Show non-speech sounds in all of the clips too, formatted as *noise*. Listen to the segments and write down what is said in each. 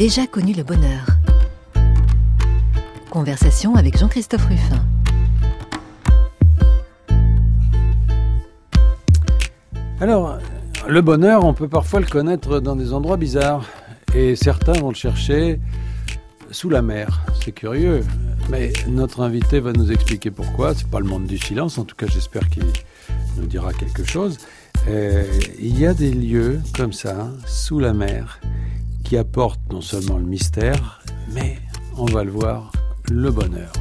Déjà connu le bonheur. Conversation avec Jean-Christophe Ruffin. Alors, le bonheur, on peut parfois le connaître dans des endroits bizarres. Et certains vont le chercher sous la mer. C'est curieux. Mais notre invité va nous expliquer pourquoi. C'est pas le monde du silence. En tout cas, j'espère qu'il nous dira quelque chose. Euh, il y a des lieux comme ça, sous la mer, qui apportent non seulement le mystère, mais on va le voir, le bonheur.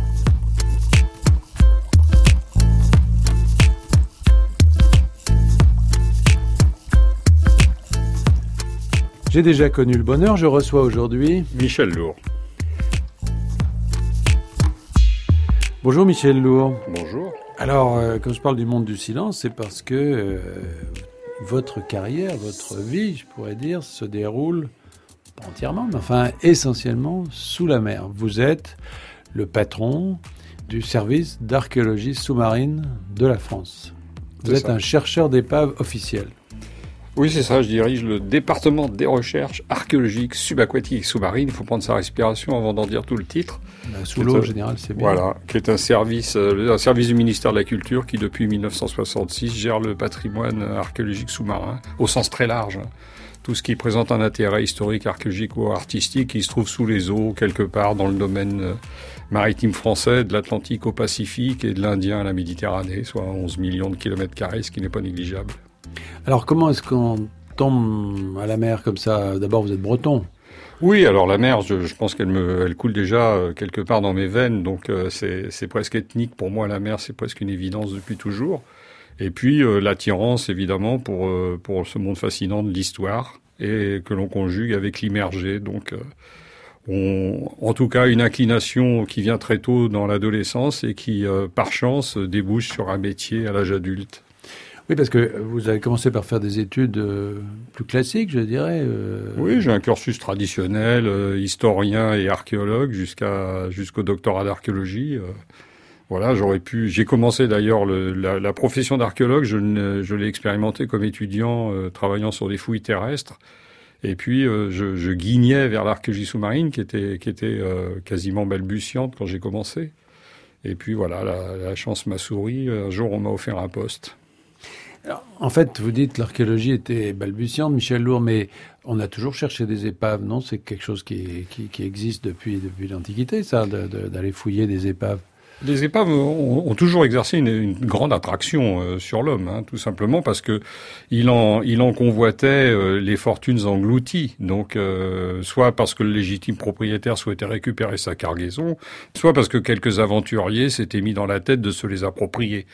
J'ai déjà connu le bonheur, je reçois aujourd'hui Michel Lourd. Bonjour Michel Lourd. Bonjour. Alors, euh, quand je parle du monde du silence, c'est parce que euh, votre carrière, votre vie, je pourrais dire, se déroule pas entièrement, mais enfin essentiellement sous la mer. Vous êtes le patron du service d'archéologie sous-marine de la France. Vous êtes un chercheur d'épave officiel. Oui, c'est ça. Je dirige le département des recherches archéologiques subaquatiques sous-marines. Il faut prendre sa respiration avant d'en dire tout le titre. Bah, sous l'eau, en général, c'est bien. Voilà, qui est un service, euh, un service du ministère de la Culture qui, depuis 1966, gère le patrimoine archéologique sous-marin au sens très large. Tout ce qui présente un intérêt historique, archéologique ou artistique, qui se trouve sous les eaux, quelque part dans le domaine euh, maritime français, de l'Atlantique au Pacifique et de l'Indien à la Méditerranée, soit 11 millions de kilomètres carrés, ce qui n'est pas négligeable. Alors comment est-ce qu'on tombe à la mer comme ça? D'abord, vous êtes breton. Oui, alors la mer, je, pense qu'elle me, elle coule déjà euh, quelque part dans mes veines, donc euh, c'est presque ethnique pour moi. La mer, c'est presque une évidence depuis toujours. Et puis euh, l'attirance, évidemment, pour pour ce monde fascinant de l'histoire et que l'on conjugue avec l'immergé. Donc, on, en tout cas, une inclination qui vient très tôt dans l'adolescence et qui, par chance, débouche sur un métier à l'âge adulte. Oui, parce que vous avez commencé par faire des études euh, plus classiques, je dirais. Euh. Oui, j'ai un cursus traditionnel, euh, historien et archéologue, jusqu'à jusqu'au doctorat d'archéologie. Voilà, j'aurais pu. J'ai commencé d'ailleurs la, profession d'archéologue. Je, l'ai expérimenté comme étudiant, travaillant sur des fouilles terrestres. Et puis, je, je, guignais vers l'archéologie sous-marine, qui était qui était quasiment balbutiante quand j'ai commencé. Et puis voilà, la, la chance m'a souri. Un jour, on m'a offert un poste en fait, vous dites l'archéologie était balbutiante, Michel Lourd, mais on a toujours cherché des épaves, non? C'est quelque chose qui, qui, existe depuis, depuis l'Antiquité, ça, d'aller fouiller des épaves. Les épaves ont, toujours exercé une, grande attraction euh, sur l'homme, hein, tout simplement parce que il en, convoitait euh, les fortunes englouties. Donc, euh, soit parce que le légitime propriétaire souhaitait récupérer sa cargaison, soit parce que quelques aventuriers s'étaient mis dans la tête de se les approprier.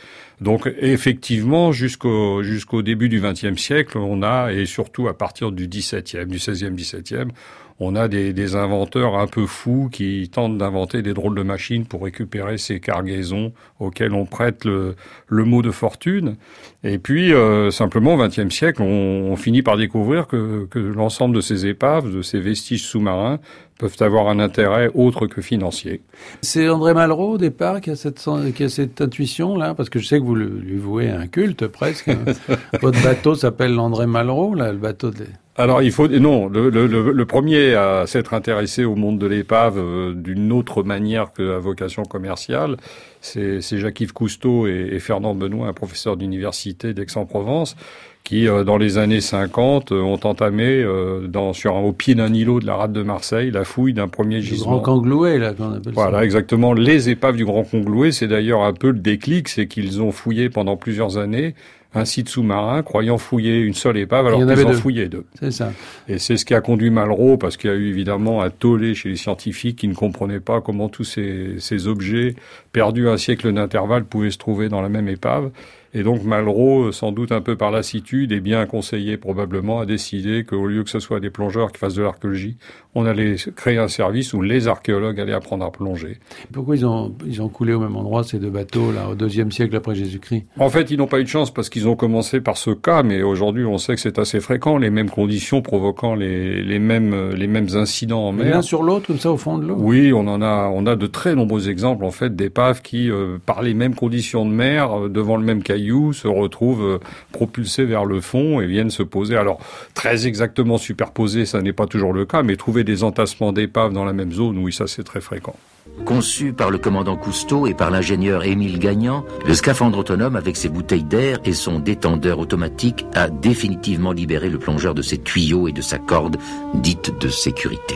Donc, effectivement, jusqu'au jusqu'au début du XXe siècle, on a et surtout à partir du XVIIe, du XVIe, XVIIe, on a des, inventeurs un peu fous qui tentent d'inventer des drôles de machines pour récupérer ces cargaisons auxquelles on prête le, mot de fortune. Et puis, euh, simplement, au XXe siècle, on, finit par découvrir que l'ensemble de ces épaves, de ces vestiges sous-marins, peuvent avoir un intérêt autre que financier. C'est André Malraux, au départ, qui a cette, qui a cette intuition-là, parce que je sais que vous lui vouez un culte, presque. *laughs* Votre bateau s'appelle l'André Malraux, là, le bateau de... Alors il faut non le, le, le premier à s'être intéressé au monde de l'épave euh, d'une autre manière que à vocation commerciale, c'est Jacques-Yves Cousteau et, et, Fernand Benoît, un professeur d'université d'Aix-en-Provence, qui euh, dans les années 50 euh, ont entamé dans sur au pied d'un îlot de la rade de Marseille la fouille d'un premier gisement. Le Grand Congloué là qu'on appelle Voilà exactement les épaves du Grand Congloué, c'est d'ailleurs un peu le déclic, c'est qu'ils ont fouillé pendant plusieurs années un site sous-marin, croyant fouiller une seule épave, alors qu'ils en fouillaient deux. C'est ça. Et c'est ce qui a conduit Malraux, parce qu'il y a eu évidemment un tollé chez les scientifiques qui ne comprenaient pas comment tous ces, ces objets perdus un siècle d'intervalle pouvaient se trouver dans la même épave. Et donc Malraux, sans doute un peu par lassitude et bien conseillé probablement, a décidé qu'au lieu que ce soit des plongeurs qui fassent de l'archéologie, on allait créer un service où les archéologues allaient apprendre à plonger. Pourquoi ils ont, ils ont coulé au même endroit ces deux bateaux là au deuxième siècle après Jésus-Christ? En fait, ils n'ont pas eu de chance parce qu'ils ont commencé par ce cas, mais aujourd'hui on sait que c'est assez fréquent, les mêmes conditions provoquant les, les mêmes les mêmes incidents en mer. L'un sur l'autre comme ça au fond de l'eau? Oui, on en a on a de très nombreux exemples en fait d'épaves qui euh, par les mêmes conditions de mer euh, devant le même caillou cailloux se retrouvent propulsés vers le fond et viennent se poser. Alors, très exactement superposés, ça n'est pas toujours le cas, mais trouver des entassements d'épaves dans la même zone, oui, ça c'est très fréquent. Conçu par le commandant Cousteau et par l'ingénieur Émile Gagnant, le scaphandre autonome avec ses bouteilles d'air et son détendeur automatique a définitivement libéré le plongeur de ses tuyaux et de sa corde dite de sécurité.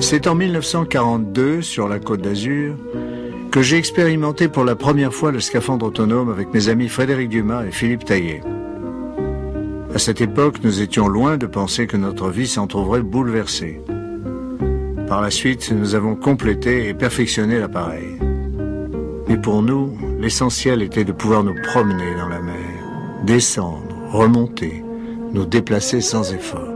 C'est en 1942, sur la côte d'Azur, j'ai expérimenté pour la première fois le scaphandre autonome avec mes amis Frédéric Dumas et Philippe Taillet. À cette époque, nous étions loin de penser que notre vie s'en trouverait bouleversée. Par la suite, nous avons complété et perfectionné l'appareil. Mais pour nous, l'essentiel était de pouvoir nous promener dans la mer, descendre, remonter, nous déplacer sans effort.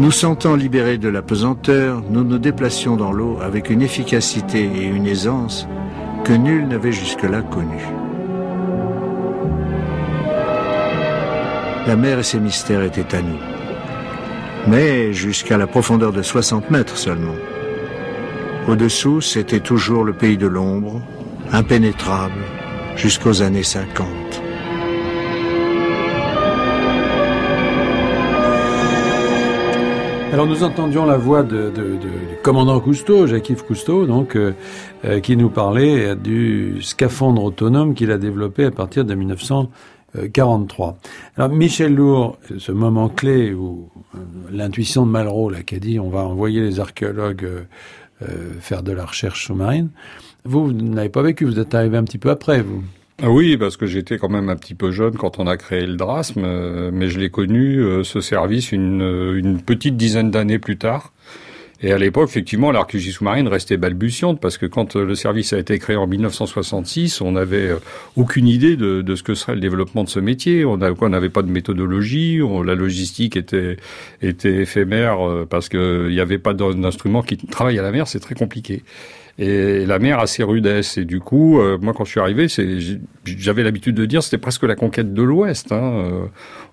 Nous sentant libérés de la pesanteur, nous nous déplacions dans l'eau avec une efficacité et une aisance que nul n'avait jusque-là connue. La mer et ses mystères étaient à nous mais jusqu'à la profondeur de 60 mètres seulement. Au-dessous, c'était toujours le pays de l'ombre, impénétrable, jusqu'aux années 50. Alors nous entendions la voix de, du commandant Cousteau, Jacques-Yves Cousteau, donc, euh, euh, qui nous parlait du scaphandre autonome qu'il a développé à partir de 1900. 43. Alors Michel Lourd, ce moment clé où euh, l'intuition de Malraux, là, qui a dit on va envoyer les archéologues faire de la recherche sous-marine, vous, vous n'avez pas vécu, vous êtes arrivé un petit peu après, vous. Ah oui, parce que j'étais quand même un petit peu jeune quand on a créé le DRASM, mais je l'ai connu, ce service, une, une petite dizaine d'années plus tard. Et à l'époque, effectivement, l'archéologie sous-marine restait balbutiante parce que quand euh, le service a été créé en 1966, on n'avait euh, aucune idée de, de, ce que serait le développement de ce métier. On n'avait pas de méthodologie, la logistique était, était éphémère euh, parce qu'il n'y avait pas d'instrument qui travaille à la mer, c'est très compliqué et la mer a ses rudesses. Et du coup, euh, moi, quand je suis arrivé, j'avais l'habitude de dire c'était presque la conquête de l'Ouest. Hein. Euh,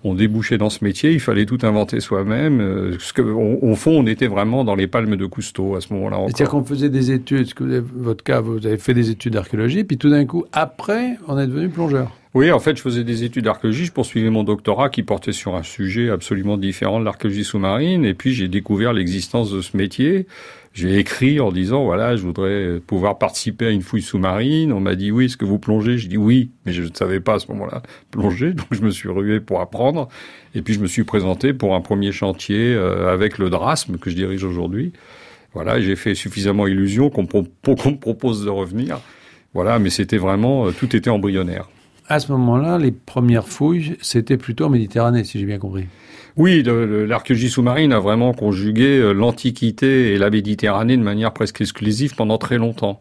on débouchait dans ce métier, il fallait tout inventer soi-même. Euh, que, au, fond, on était vraiment dans les palmes de Cousteau à ce moment-là. C'est-à-dire qu'on faisait des études, que votre cas, vous avez fait des études d'archéologie, puis tout d'un coup, après, on est devenu plongeur. Oui, en fait, je faisais des études d'archéologie, je poursuivais mon doctorat qui portait sur un sujet absolument différent de l'archéologie sous-marine, et puis j'ai découvert l'existence de ce métier j'ai écrit en disant voilà, je voudrais pouvoir participer à une fouille sous-marine. On m'a dit oui, est-ce que vous plongez? Je dis oui, mais je ne savais pas à ce moment-là plonger, donc je me suis rué pour apprendre. Et puis je me suis présenté pour un premier chantier euh, avec le DRASM que je dirige aujourd'hui. Voilà, j'ai fait suffisamment illusion qu'on me propose de revenir. Voilà, mais c'était vraiment euh, tout était embryonnaire. À ce moment-là, les premières fouilles, c'était plutôt en Méditerranée, si j'ai bien compris. Oui, l'archéologie sous-marine a vraiment conjugué euh, l'Antiquité et la Méditerranée de manière presque exclusive pendant très longtemps.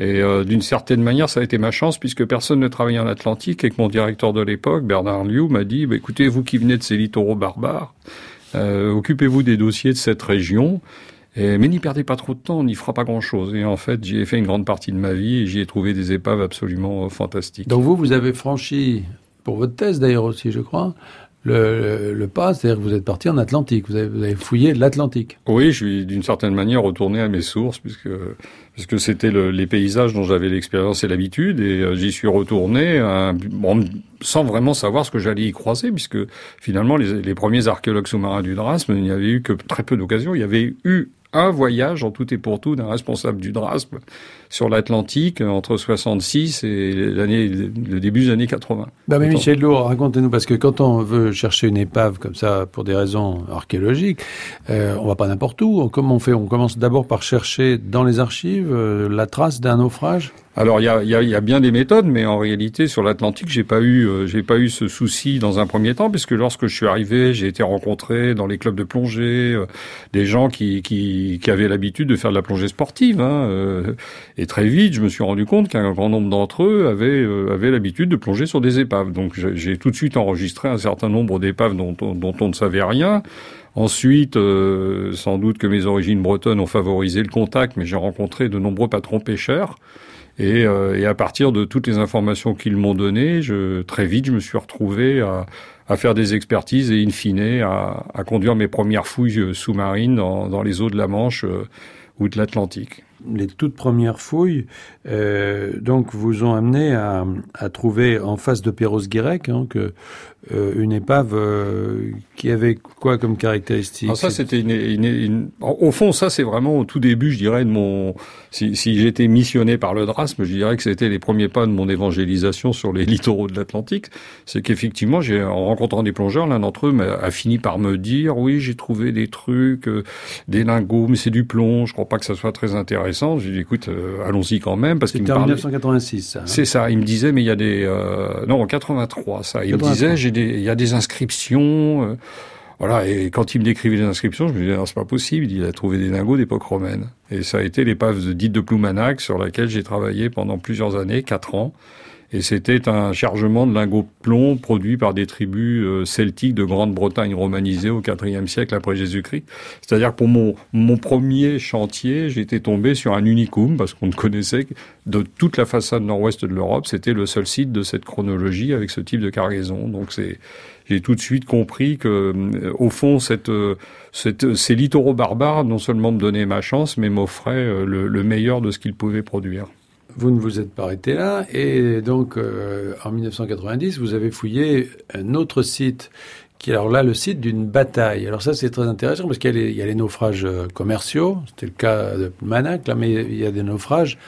Et euh, d'une certaine manière, ça a été ma chance puisque personne ne travaillait en Atlantique et que mon directeur de l'époque, Bernard Liu, m'a dit bah, écoutez, vous qui venez de ces littoraux barbares, euh, occupez-vous des dossiers de cette région. Mais n'y perdez pas trop de temps, on n'y fera pas grand-chose. Et en fait, j'y ai fait une grande partie de ma vie et j'y ai trouvé des épaves absolument fantastiques. Donc vous, vous avez franchi, pour votre thèse d'ailleurs aussi, je crois, le, le, pas, c'est-à-dire que vous êtes parti en Atlantique, vous avez, vous avez fouillé l'Atlantique. Oui, je suis d'une certaine manière retourné à mes sources, puisque puisque c'était le, les paysages dont j'avais l'expérience et l'habitude, et euh, j'y suis retourné bon, sans vraiment savoir ce que j'allais y croiser, puisque finalement les, les premiers archéologues sous-marins du Drasme, il n'y avait eu que très peu d'occasions. Il y avait eu un voyage en tout et pour tout d'un responsable du DRASP sur l'Atlantique entre 66 et l'année, le début des années 80. Bah mais Michel Lourd, racontez-nous, parce que quand on veut chercher une épave comme ça pour des raisons archéologiques, euh, on va pas n'importe où. Comment on fait? On commence d'abord par chercher dans les archives euh, la trace d'un naufrage? Alors il y a, y, a, y a, bien des méthodes, mais en réalité sur l'Atlantique, j'ai pas eu, euh, j'ai pas eu ce souci dans un premier temps, puisque lorsque je suis arrivé, j'ai été rencontré dans les clubs de plongée, euh, des gens qui, qui, qui avaient l'habitude de faire de la plongée sportive, hein, euh, et très vite, je me suis rendu compte qu'un grand nombre d'entre eux avaient, avaient l'habitude de plonger sur des épaves. Donc j'ai tout de suite enregistré un certain nombre d'épaves dont, on ne savait rien. Ensuite, sans doute que mes origines bretonnes ont favorisé le contact, mais j'ai rencontré de nombreux patrons pêcheurs. Et, euh, à partir de toutes les informations qu'ils m'ont données, très vite, je me suis retrouvé à, faire des expertises et in fine à, conduire mes premières fouilles sous-marines dans, les eaux de la Manche euh, ou de l'Atlantique. Les toutes premières fouilles, euh, donc, vous ont amené à, à trouver en face de Perros-Guirec hein, que euh, une épave euh, qui avait quoi comme caractéristique Alors ça, c'était une, une, une, Au fond, ça, c'est vraiment au tout début, je dirais, de mon... Si, si j'étais missionné par le drasme, je dirais que c'était les premiers pas de mon évangélisation sur les *laughs* littoraux de l'Atlantique. C'est qu'effectivement, j'ai, en rencontrant des plongeurs, l'un d'entre eux a, a, fini par me dire, oui, j'ai trouvé des trucs, euh, des lingots, mais c'est du plomb, je crois pas que ça soit très intéressant. J'ai dit, écoute, euh, allons-y quand même, parce qu'il me parlait... en 1986, ça. Hein. C'est ça, il me disait, mais il y a des... non, en 83, ça. Il 83. me disait, il y a des inscriptions. Euh, voilà, et quand il me décrivait les inscriptions, je me disais, non, c'est pas possible, il a trouvé des lingots d'époque romaine. Et ça a été l'épave de dite de Ploumanac, sur laquelle j'ai travaillé pendant plusieurs années, quatre ans. Et c'était un chargement de lingots plomb produit par des tribus euh, celtiques de Grande-Bretagne romanisée au IVe siècle après Jésus-Christ. C'est-à-dire que pour mon, mon premier chantier, j'étais tombé sur un unicum parce qu'on ne connaissait de toute la façade nord-ouest de l'Europe, c'était le seul site de cette chronologie avec ce type de cargaison. Donc c'est j'ai tout de suite compris que, euh, au fond, cette, euh, cette, ces littoraux barbares non seulement me donnaient ma chance, mais m'offraient le, le meilleur de ce qu'ils pouvaient produire vous ne vous êtes pas arrêté là, et donc euh, en 1990, vous avez fouillé un autre site, qui est alors là le site d'une bataille. Alors ça c'est très intéressant parce qu'il y, a les naufrages euh, commerciaux, c'était le cas de Manac, là, mais il y a des naufrages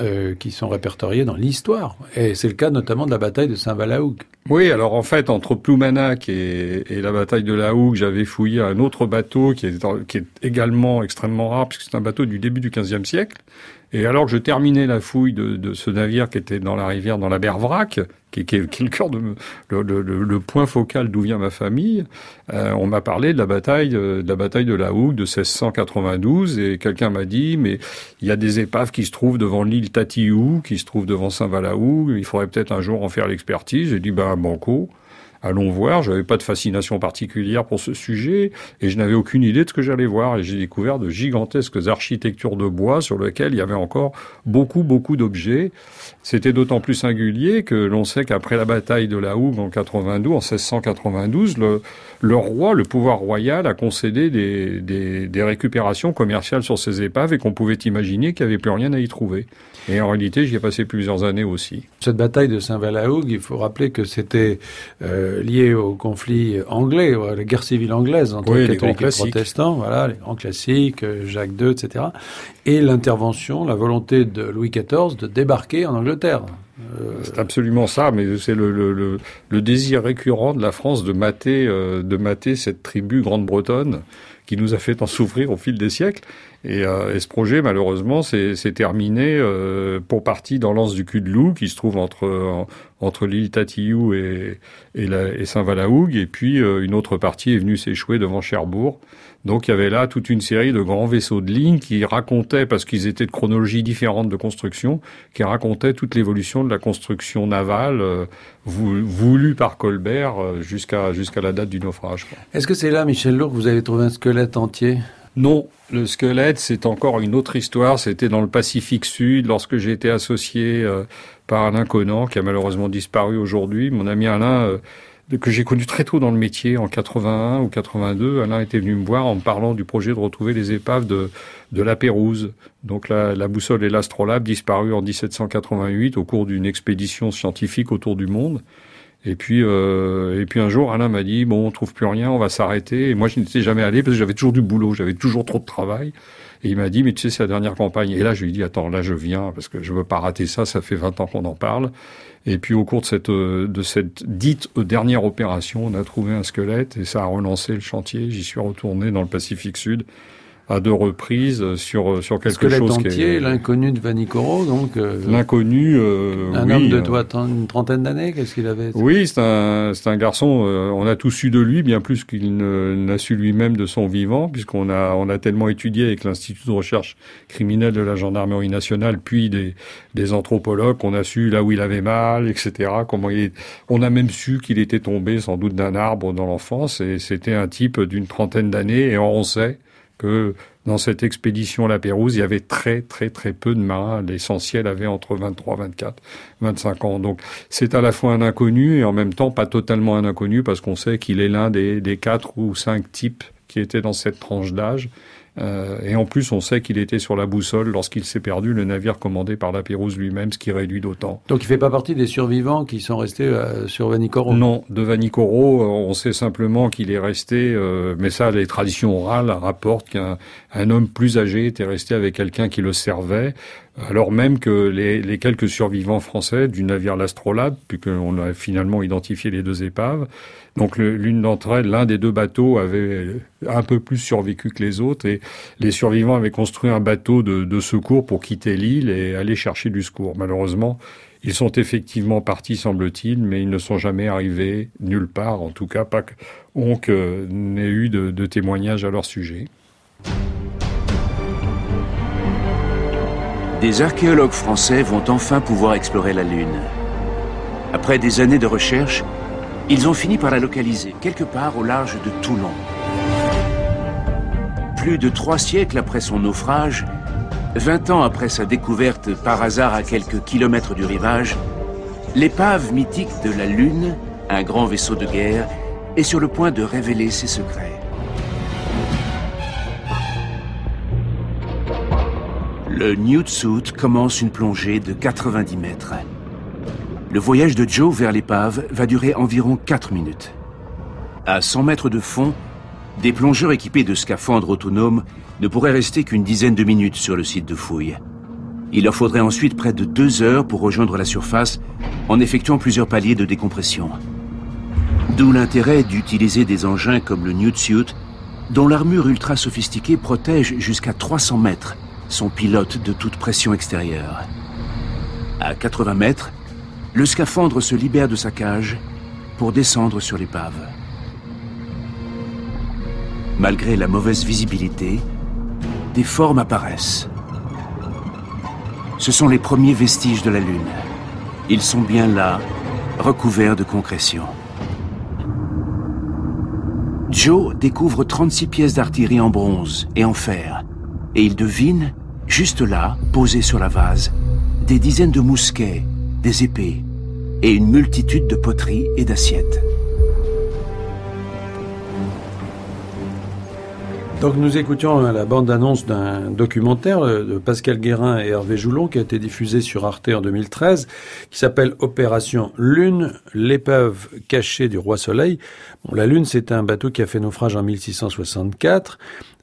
euh, qui sont répertoriés dans l'histoire. Et c'est le cas notamment de la bataille de Saint-Valaoug. Oui, alors en fait, entre Ploumanac et, et la bataille de la Hougue, j'avais fouillé un autre bateau qui est, qui est également extrêmement rare, puisque c'est un bateau du début du XVe siècle, et alors que je terminais la fouille de, de, ce navire qui était dans la rivière, dans la Bervrac, qui, qui, qui est le cœur de le, le, le point focal d'où vient ma famille, euh, on m'a parlé de la bataille, euh, de la bataille de la Hougue de 1692, et quelqu'un m'a dit mais il y a des épaves qui se trouvent devant l'île Tatiou, qui se trouvent devant Saint-Valaou, il faudrait peut-être un jour en faire l'expertise. J'ai dit ben banco allons voir. Je n'avais pas de fascination particulière pour ce sujet et je n'avais aucune idée de ce que j'allais voir. Et j'ai découvert de gigantesques architectures de bois sur lesquelles il y avait encore beaucoup, beaucoup d'objets. C'était d'autant plus singulier que l'on sait qu'après la bataille de la Hougue en 92, en 1692, le, le roi, le pouvoir royal, a concédé des, des, des récupérations commerciales sur ces épaves et qu'on pouvait imaginer qu'il n'y avait plus rien à y trouver. Et en réalité, j'y ai passé plusieurs années aussi. Cette bataille de Saint-Valaoug, il faut rappeler que c'était euh, lié au conflit anglais, à la guerre civile anglaise entre oui, catholiques et protestants, voilà, les grands classiques, euh, Jacques II, etc. Et l'intervention, la volonté de Louis XIV de débarquer en Angleterre. Euh... C'est absolument ça, mais c'est le, le, le, le, désir récurrent de la France de mater, euh, de mater cette tribu grande-bretonne qui nous a fait tant souffrir au fil des siècles. Et, euh, et ce projet, malheureusement, s'est terminé euh, pour partie dans l'anse du cul de loup, qui se trouve entre, en, entre l'île Tatiou et, et, et puis, euh, une autre partie est venue s'échouer devant Cherbourg. Donc, il y avait là toute une série de grands vaisseaux de ligne qui racontaient, parce qu'ils étaient de chronologies différentes de construction, qui racontaient toute l'évolution de la construction navale euh, voulue par Colbert euh, jusqu'à jusqu'à la date du naufrage. Est-ce que c'est là, Michel Lourdes, que vous avez trouvé un squelette entier? Non, le squelette, c'est encore une autre histoire. C'était dans le Pacifique Sud, lorsque j'ai été associé euh, par Alain Conan, qui a malheureusement disparu aujourd'hui. Mon ami Alain, euh, que j'ai connu très tôt dans le métier, en 81 ou 82, Alain était venu me voir en me parlant du projet de retrouver les épaves de, de la Pérouse. Donc la, la boussole et l'astrolabe disparu en 1788 au cours d'une expédition scientifique autour du monde. Et puis, euh, et puis un jour, Alain m'a dit bon, on trouve plus rien, on va s'arrêter. Et moi, je n'étais jamais allé parce que j'avais toujours du boulot, j'avais toujours trop de travail. Et il m'a dit mais tu sais, c'est la dernière campagne. Et là, je lui ai dit attends, là, je viens parce que je veux pas rater ça. Ça fait 20 ans qu'on en parle. Et puis au cours de cette de cette dite dernière opération, on a trouvé un squelette et ça a relancé le chantier. J'y suis retourné dans le Pacifique Sud à deux reprises sur sur quelque Squelette chose entier, qui est l'inconnu de Vanicoro, donc euh, l'inconnu. Euh, un oui, homme de euh, toi une trentaine d'années, qu'est-ce qu'il avait Oui, c'est un, c'est un garçon. Euh, on a tous su de lui, bien plus qu'il ne- n'a su lui-même de son vivant, puisqu'on a, on a tellement étudié avec l'Institut de recherche criminelle de la gendarmerie nationale, puis des, des anthropologues, qu'on a su là où il avait mal, etc. Comment il est- On a même su qu'il était tombé sans doute d'un arbre dans l'enfance, et c'était un type d'une trentaine d'années, et on sait que dans cette expédition à la Pérouse, il y avait très très très peu de marins. L'essentiel avait entre 23, 24, 25 ans. Donc c'est à la fois un inconnu et en même temps pas totalement un inconnu parce qu'on sait qu'il est l'un des, des quatre ou cinq types qui étaient dans cette tranche d'âge Euh, et en plus, on sait qu'il était sur la boussole lorsqu'il s'est perdu, le navire commandé par la Pérouse lui-même, ce qui réduit d'autant. Donc il fait pas partie des survivants qui sont restés euh, sur Vanicoro Non, de Vanicoro, on sait simplement qu'il est resté, mais ça, les traditions orales rapportent qu'un homme plus âgé était resté avec quelqu'un qui le servait alors même que les, quelques survivants français du navire l'Astrolabe, puisqu'on a finalement identifié les deux épaves, donc l'une d'entre elles, l'un des deux bateaux avait un peu plus survécu que les autres, et les survivants avaient construit un bateau de, de secours pour quitter l'île et aller chercher du secours. Malheureusement, ils sont effectivement partis, semble-t-il, mais ils ne sont jamais arrivés nulle part, en tout cas pas qu'on n'ait eu de, de témoignages à leur sujet. Des archéologues français vont enfin pouvoir explorer la Lune. Après des années de recherche, ils ont fini par la localiser quelque part au large de Toulon. Plus de trois siècles après son naufrage, 20 ans après sa découverte par hasard à quelques kilomètres du rivage, l'épave mythique de la Lune, un grand vaisseau de guerre, est sur le point de révéler ses secrets. Le Newt Suit commence une plongée de 90 mètres. Le voyage de Joe vers l'épave va durer environ 4 minutes. À 100 mètres de fond, des plongeurs équipés de scaphandres autonomes ne pourraient rester qu'une dizaine de minutes sur le site de fouille. Il leur faudrait ensuite près de deux heures pour rejoindre la surface en effectuant plusieurs paliers de décompression. D'où l'intérêt d'utiliser des engins comme le Newt Suit, dont l'armure ultra sophistiquée protège jusqu'à 300 mètres son pilote de toute pression extérieure. À 80 mètres, le scaphandre se libère de sa cage pour descendre sur l'épave. Malgré la mauvaise visibilité, des formes apparaissent. Ce sont les premiers vestiges de la Lune. Ils sont bien là, recouverts de concrétion. Joe découvre 36 pièces d'artillerie en bronze et en fer, et il devine Juste là, posés sur la vase, des dizaines de mousquets, des épées et une multitude de poteries et d'assiettes. Donc nous écoutions la bande-annonce d'un documentaire de Pascal Guérin et Hervé Joulon qui a été diffusé sur Arte en 2013, qui s'appelle Opération Lune, l'épave cachée du roi Soleil. Bon, la Lune, c'est un bateau qui a fait naufrage en 1664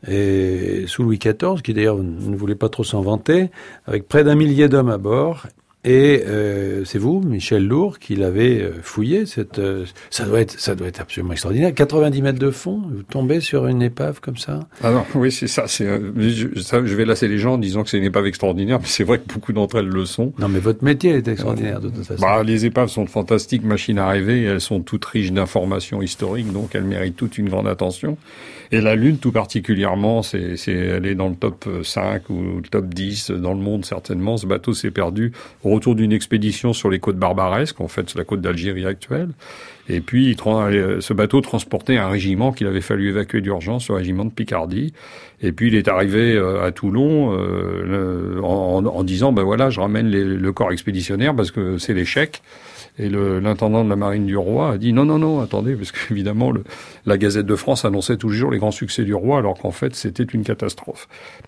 et sous Louis XIV, qui d'ailleurs ne voulait pas trop s'en vanter, avec près d'un millier d'hommes à bord. Et euh, c'est vous, Michel Lourd, qui l'avez euh, fouillé. Cette, euh, ça doit être, ça doit être absolument extraordinaire. 90 mètres de fond, vous tombez sur une épave comme ça? Ah non, oui, c'est ça. Je, je, vais lasser les gens en disant que c'est une épave extraordinaire, mais c'est vrai que beaucoup d'entre elles le sont. Non, mais votre métier est extraordinaire de toute façon. Bah, les épaves sont de fantastiques machines à rêver. Elles sont toutes riches d'informations historiques, donc elles méritent toute une grande attention. Et la Lune, tout particulièrement, c'est, elle est dans le top 5 ou le top 10 dans le monde certainement. Ce bateau s'est perdu au retour d'une expédition sur les côtes barbaresques, en fait, c'est la côte d'Algérie actuelle. Et puis, ce bateau transportait un régiment qu'il avait fallu évacuer d'urgence, le régiment de Picardie. Et puis, il est arrivé euh, à Toulon euh, en, disant, ben voilà, je ramène le corps expéditionnaire parce que c'est l'échec. Et l'intendant de la marine du roi a dit non, non, non, attendez, parce qu'évidemment, *laughs* la Gazette de France annonçait toujours les grands succès du roi, alors qu'en fait, c'était une catastrophe.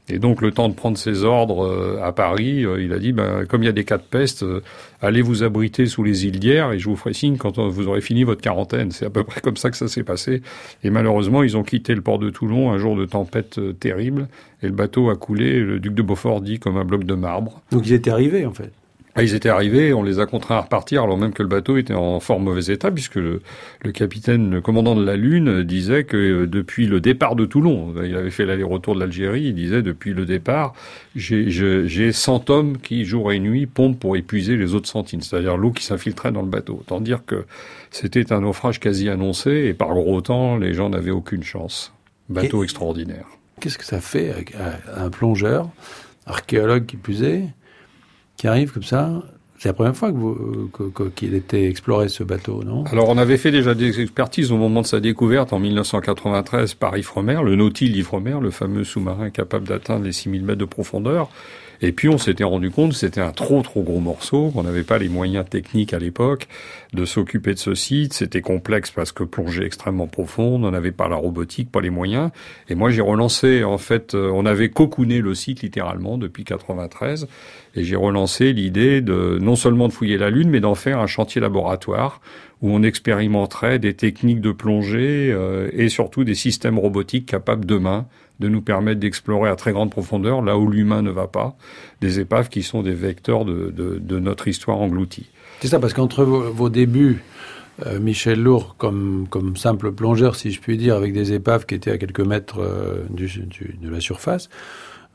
Et donc, le temps de prendre ses ordres euh, à Paris, euh, il a dit, ben, comme il y a des cas de peste, euh, allez vous abriter sous les îles d'hier et je vous ferai signe quand vous aurez fini votre quarantaine. C'est à peu près comme ça que ça s'est passé. Et malheureusement, ils ont quitté le port de Toulon un jour de tempête terrible et le bateau a coulé, le duc de Beaufort dit, comme un bloc de marbre. Donc ils étaient arrivés, en fait ah, ils étaient arrivés, on les a contraints à repartir, alors même que le bateau était en fort mauvais état, puisque le, capitaine, le commandant de la Lune, disait que euh, depuis le départ de Toulon, il avait fait l'aller-retour de l'Algérie, il disait depuis le départ, j'ai 100 hommes qui, jour et nuit, pompent pour épuiser les autres centimes, c'est-à-dire l'eau qui s'infiltrait dans le bateau. Autant dire que c'était un naufrage quasi annoncé, et par gros temps, les gens n'avaient aucune chance. Bateau extraordinaire. Qu'est-ce que ça fait un plongeur, archéologue qui plus est C'est la première fois que qu'il était exploré ce bateau, non? Alors on avait fait déjà des expertises au moment de sa découverte en 1993 par Ifremer, le Nautil d'Ifremer, le fameux sous-marin capable d'atteindre les 6000 mètres de profondeur. Et puis on s'était rendu compte que c'était un trop trop gros morceau, qu'on n'avait pas les moyens techniques à l'époque de s'occuper de ce site. C'était complexe parce que plongée extrêmement profonde, on n'avait pas la robotique, pas les moyens. Et moi j'ai relancé, en fait, euh, on avait cocooné le site littéralement depuis 93. Et j'ai relancé l'idée de non seulement de fouiller la Lune, mais d'en faire un chantier laboratoire où on expérimenterait des techniques de plongée euh, et surtout des systèmes robotiques capables demain de nous permettre d'explorer à très grande profondeur, là où l'humain ne va pas, des épaves qui sont des vecteurs de, de, de notre histoire engloutie. C'est ça, parce qu'entre vos, vos, débuts, euh, Michel Lourd, comme, comme simple plongeur, si je puis dire, avec des épaves qui étaient à quelques mètres euh, du, du, de la surface,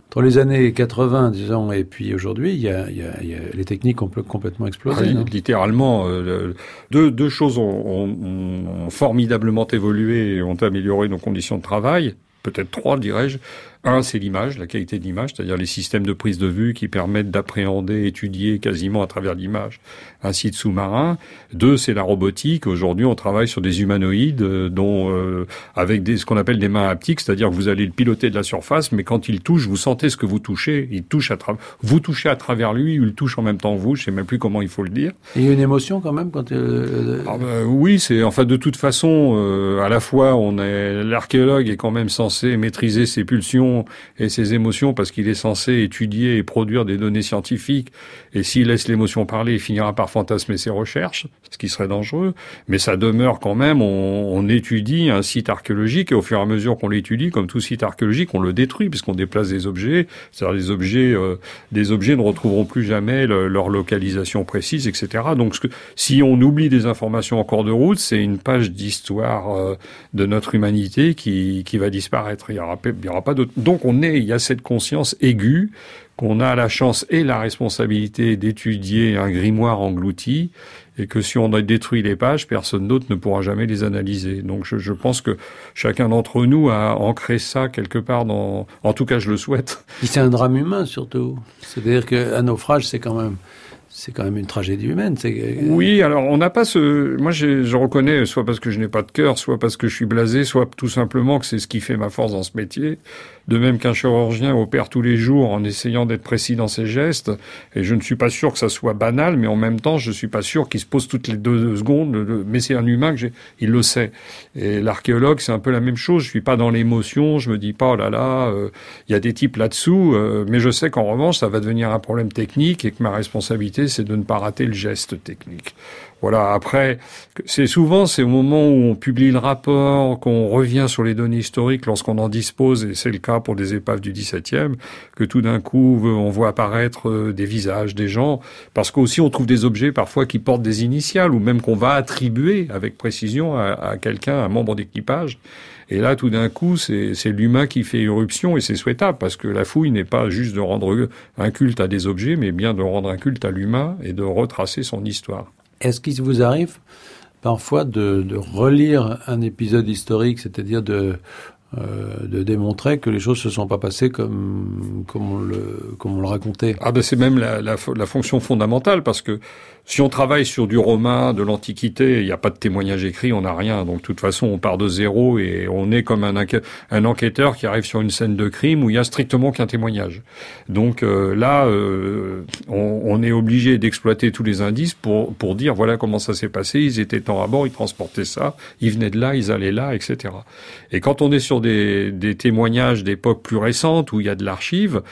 entre les années 80, disons, et puis aujourd'hui, il y a, il y a, il y a, les techniques ont complètement explosé. Ah, littéralement, euh, deux, deux choses ont, ont, ont, formidablement évolué et ont amélioré nos conditions de travail peut-être trois, dirais-je. Un, c'est l'image, la qualité de l'image, c'est-à-dire les systèmes de prise de vue qui permettent d'appréhender, étudier quasiment à travers l'image un site sous-marin. Deux, c'est la robotique. Aujourd'hui, on travaille sur des humanoïdes euh, dont euh, avec des, ce qu'on appelle des mains haptiques, c'est-à-dire que vous allez le piloter de la surface, mais quand il touche, vous sentez ce que vous touchez. Il touche à travers, vous touchez à travers lui, il touche en même temps vous. Je sais même plus comment il faut le dire. il y a une émotion quand même quand. Euh... Ah ben, oui, c'est enfin de toute façon, euh, à la fois, on est l'archéologue est quand même censé maîtriser ses pulsions et ses émotions parce qu'il est censé étudier et produire des données scientifiques. Et s'il laisse l'émotion parler, il finira par fantasmer ses recherches, ce qui serait dangereux. Mais ça demeure quand même, on, étudie un site archéologique et au fur et à mesure qu'on l'étudie, comme tout site archéologique, on le détruit puisqu'on déplace des objets. C'est-à-dire des objets, euh, des objets ne retrouveront plus jamais le, leur localisation précise, etc. Donc, si on oublie des informations en cours de route, c'est une page d'histoire euh, de notre humanité qui, qui va disparaître. Il y aura, aura pas d'autre. Donc, on est, il y a cette conscience aiguë qu'on a la chance et la responsabilité d'étudier un grimoire englouti et que si on a détruit les pages, personne d'autre ne pourra jamais les analyser. Donc je, je pense que chacun d'entre nous a ancré ça quelque part dans... En tout cas, je le souhaite. C'est un drame humain surtout. C'est-à-dire qu'un naufrage, c'est quand même c'est quand même une tragédie humaine. Oui, alors on n'a pas ce. Moi, je reconnais, soit parce que je n'ai pas de cœur, soit parce que je suis blasé, soit tout simplement que c'est ce qui fait ma force dans ce métier. De même qu'un chirurgien opère tous les jours en essayant d'être précis dans ses gestes, et je ne suis pas sûr que ça soit banal, mais en même temps, je suis pas sûr qu'il se pose toutes les deux secondes. Mais c'est un humain que il le sait. Et l'archéologue, c'est un peu la même chose. Je suis pas dans l'émotion. Je me dis pas, oh là là, il euh, y a des types là-dessous, euh, mais je sais qu'en revanche, ça va devenir un problème technique et que ma responsabilité c'est de ne pas rater le geste technique. Voilà. Après, c'est souvent c'est au moment où on publie le rapport, qu'on revient sur les données historiques lorsqu'on en dispose, et c'est le cas pour des épaves du 17e, que tout d'un coup on voit apparaître euh, des visages, des gens, parce qu'aussi on trouve des objets parfois qui portent des initiales ou même qu'on va attribuer avec précision à, à quelqu'un, un membre d'équipage. Et là, tout d'un coup, c'est l'humain qui fait irruption et c'est souhaitable parce que la fouille n'est pas juste de rendre un culte à des objets, mais bien de rendre un culte à l'humain et de retracer son histoire. Est-ce qu'il vous arrive parfois de, de, relire un épisode historique, c'est-à-dire de, euh, de démontrer que les choses se sont pas passées comme comme on le comme on le racontait? Ah ben c'est même la, la, la, fonction fondamentale parce que si on travaille sur du romain, de l'Antiquité, il n'y a pas de témoignage écrit, on n'a rien. Donc de toute façon, on part de zéro et on est comme un, enquêteur qui arrive sur une scène de crime où il y a strictement qu'un témoignage. Donc euh, là, euh, on, est obligé d'exploiter tous les indices pour pour dire voilà comment ça s'est passé. Ils étaient temps à ils transportaient ça, ils venaient de là, ils allaient là, etc. Et quand on est sur des, témoignages d'époques plus récentes où il y a de l'archive,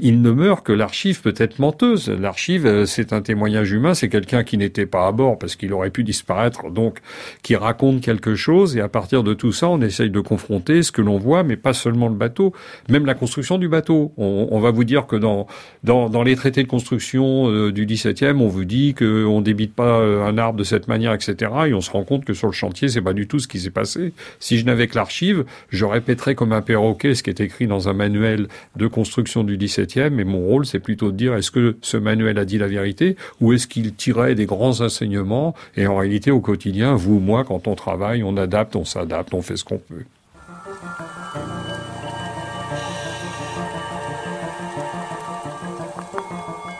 il ne meurt que l'archive peut être menteuse. L'archive, euh, c'est un témoignage humain, c'est quelqu'un qui n'était pas à bord parce qu'il aurait pu disparaître, donc qui raconte quelque chose. Et à partir de tout ça, on essaye de confronter ce que l'on voit, mais pas seulement le bateau, même la construction du bateau. On, va vous dire que dans, dans, les traités de construction euh, du 17e, on vous dit qu'on débite pas euh, un arbre de cette manière, etc. Et on se rend compte que sur le chantier, c'est pas du tout ce qui s'est passé. Si je n'avais que l'archive, je répéterais comme un perroquet ce qui est écrit dans un manuel de construction du 17e, mais mon rôle, c'est plutôt de dire est-ce que ce manuel a dit la vérité ou est-ce qu'il tirait des grands enseignements et en réalité, au quotidien, vous, moi, quand on travaille, on adapte, on s'adapte, on fait ce qu'on peut.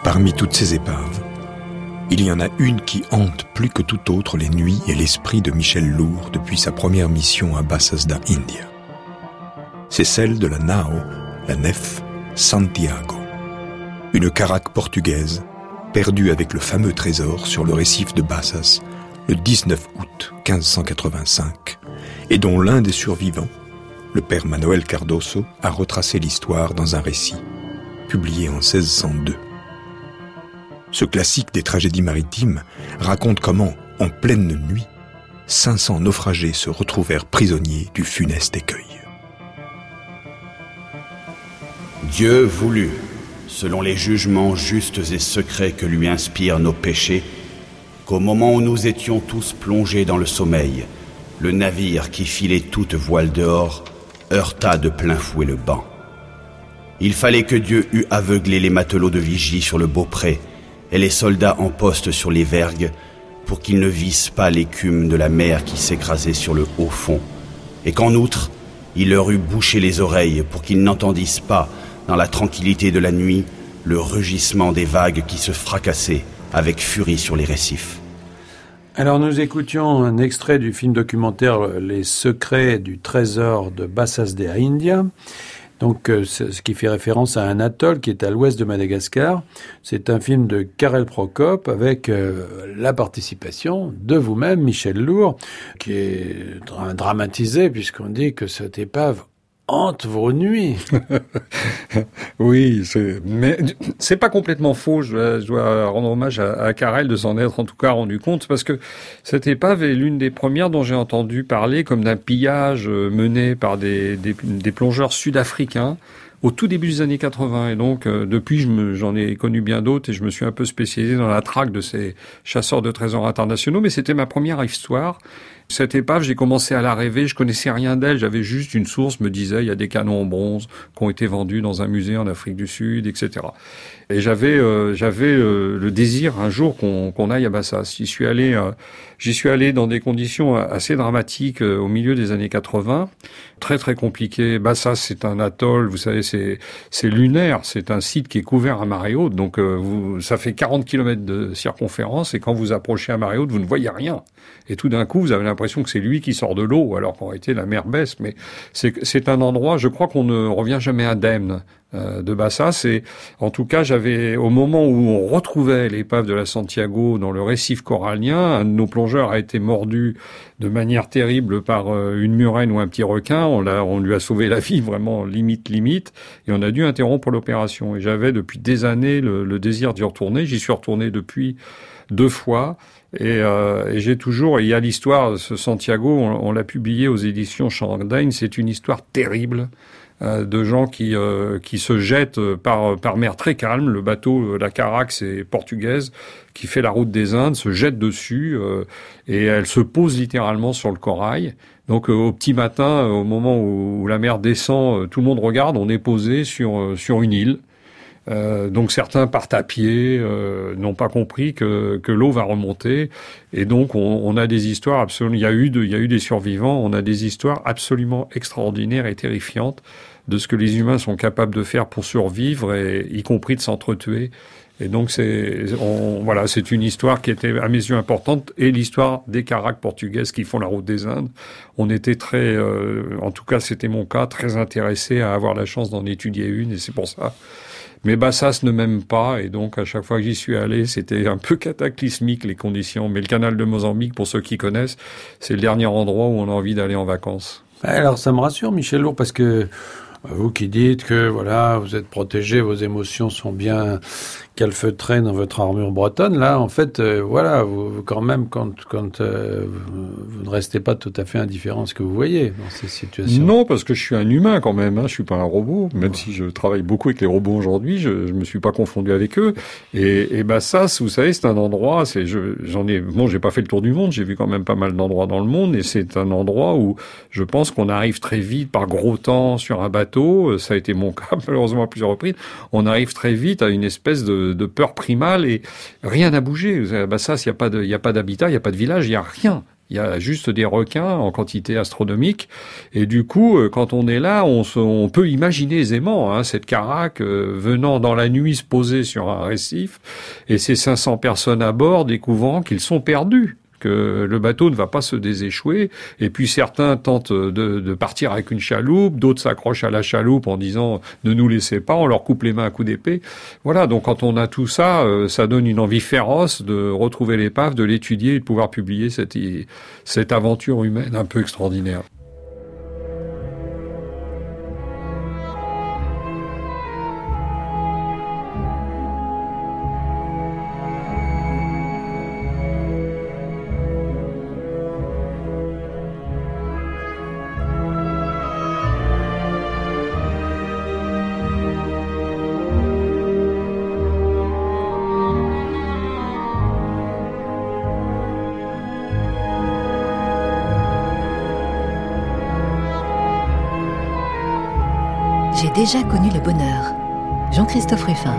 Parmi toutes ces épaves, il y en a une qui hante plus que toute autre les nuits et l'esprit de Michel Lourd depuis sa première mission à Bassasda, India c'est celle de la Nao, la nef Santiago. une caraque portugaise, perdue avec le fameux trésor sur le récif de Bassas le 19 août 1585, et dont l'un des survivants, le père Manuel Cardoso, a retracé l'histoire dans un récit, publié en 1602. Ce classique des tragédies maritimes raconte comment, en pleine nuit, 500 naufragés se retrouvèrent prisonniers du funeste écueil. Dieu voulut, selon les jugements justes et secrets que lui inspirent nos péchés, qu'au moment où nous étions tous plongés dans le sommeil, le navire qui filait toute voile dehors heurta de plein fouet le banc. Il fallait que Dieu eût aveuglé les matelots de vigie sur le beaupré et les soldats en poste sur les vergues pour qu'ils ne vissent pas l'écume de la mer qui s'écrasait sur le haut fond, et qu'en outre, il leur eût bouché les oreilles pour qu'ils n'entendissent pas, dans la tranquillité de la nuit, le rugissement des vagues qui se fracassaient avec furie sur les récifs. Alors nous écoutions un extrait du film documentaire Les secrets du trésor de Bassas de India. Donc, euh, ce qui fait référence à un atoll qui est à l'ouest de Madagascar. C'est un film de Karel Prokop avec euh, la participation de vous-même, Michel Lourd, qui est dramatisé puisqu'on dit que cette épave hante vos nuits. *laughs* oui, mais c'est pas complètement faux. Je dois, rendre hommage à, à Karel de s'en être en tout cas rendu compte parce que cette épave est l'une des premières dont j'ai entendu parler comme d'un pillage euh, mené par des, des, plongeurs sud-africains au tout début des années 80. Et donc, euh, depuis, j'en ai connu bien d'autres et je me suis un peu spécialisé dans la traque de ces chasseurs de trésors internationaux. Mais c'était ma première histoire. Cette épave, j'ai commencé à la rêver, je connaissais rien d'elle, j'avais juste une source me disait il y a des canons en bronze qui ont été vendus dans un musée en Afrique du Sud, etc. Et j'avais euh, j'avais euh, le désir un jour qu'on aille à Bassas. J'y suis allé euh, j'y suis allé dans des conditions assez dramatiques au milieu des années 80, très très compliqué. Bassas c'est un atoll, vous savez c'est c'est lunaire, c'est un site qui est couvert à marée haute, donc vous, ça fait 40 km de circonférence et quand vous approchez à marée haute, vous ne voyez rien. Et tout d'un coup, vous avez que c'est lui qui sort de l'eau, alors qu'en réalité, la mer baisse. Mais c'est un endroit, je crois qu'on ne revient jamais indemne euh, de Bassas. Et en tout cas, j'avais, au moment où on retrouvait l'épave de la Santiago dans le récif corallien, un de nos plongeurs a été mordu de manière terrible par euh, une murène ou un petit requin. On, on lui a sauvé la vie vraiment limite, limite. Et on a dû interrompre l'opération. Et j'avais depuis des années le désir d'y retourner. J'y suis retourné depuis deux fois. Et, euh, et j'ai toujours, il y a l'histoire, ce Santiago, on, l'a publié aux éditions Chandaigne, c'est une histoire terrible euh, de gens qui, euh, qui se jettent par, par mer très calme. Le bateau, la Carax est portugaise, qui fait la route des Indes, se jette dessus et elle se pose littéralement sur le corail. Donc au petit matin, au moment où, la mer descend, tout le monde regarde, on est posé sur, sur une île. Euh, donc certains partent à pied, euh, n'ont pas compris que, que l'eau va remonter, et donc on, on, a des histoires absolument. Il y a eu de, il y a eu des survivants. On a des histoires absolument extraordinaires et terrifiantes de ce que les humains sont capables de faire pour survivre, et y compris de s'entretuer. Et donc c'est voilà, c'est une histoire qui était à mes yeux importante et l'histoire des caracs portugaises qui font la route des Indes. On était très, euh, en tout cas c'était mon cas, très intéressé à avoir la chance d'en étudier une et c'est pour ça mais Bassas ne m'aime pas, et donc à chaque fois que j'y suis allé, c'était un peu cataclysmique les conditions. Mais le canal de Mozambique, pour ceux qui connaissent, c'est le dernier endroit où on a envie d'aller en vacances. Alors ça me rassure, Michel Lourd, parce que vous qui dites que voilà, vous êtes protégé, vos émotions sont bien calfeutrées dans votre armure bretonne, là, en fait, euh, voilà, vous, quand même, quand, quand euh, vous, ne restez pas tout à fait indifférent à ce que vous voyez dans ces situations. Non, parce que je suis un humain quand même, hein, je suis pas un robot, même si je travaille beaucoup avec les robots aujourd'hui, je, je me suis pas confondu avec eux. Et, et bah ça, vous savez, c'est un endroit, c'est, j'en ai, bon, j'ai pas fait le tour du monde, j'ai vu quand même pas mal d'endroits dans le monde, et c'est un endroit où je pense qu'on arrive très vite par gros temps sur un bateau euh, ça a été mon *laughs* cas malheureusement à plusieurs reprises, on arrive très vite à une espèce de, peur primale et rien n'a bougé. Bah ça, il n'y a pas d'habitat, il n'y a pas de village, il n'y a rien. Il y a juste des requins en quantité astronomique. Et du coup, euh, quand on est là, on, peut imaginer aisément hein, cette caraque euh, venant dans la nuit se poser sur un récif et ces 500 personnes à bord découvrant qu'ils sont perdus que le bateau ne va pas se déséchouer. Et puis certains tentent de, partir avec une chaloupe, d'autres s'accrochent à la chaloupe en disant ne nous laissez pas, on leur coupe les mains à coups d'épée. Voilà, donc quand on a tout ça, euh, ça donne une envie féroce de retrouver l'épave, de l'étudier et de pouvoir publier cette, cette aventure humaine un peu extraordinaire. Déjà connu le bonheur. Jean-Christophe Ruffin.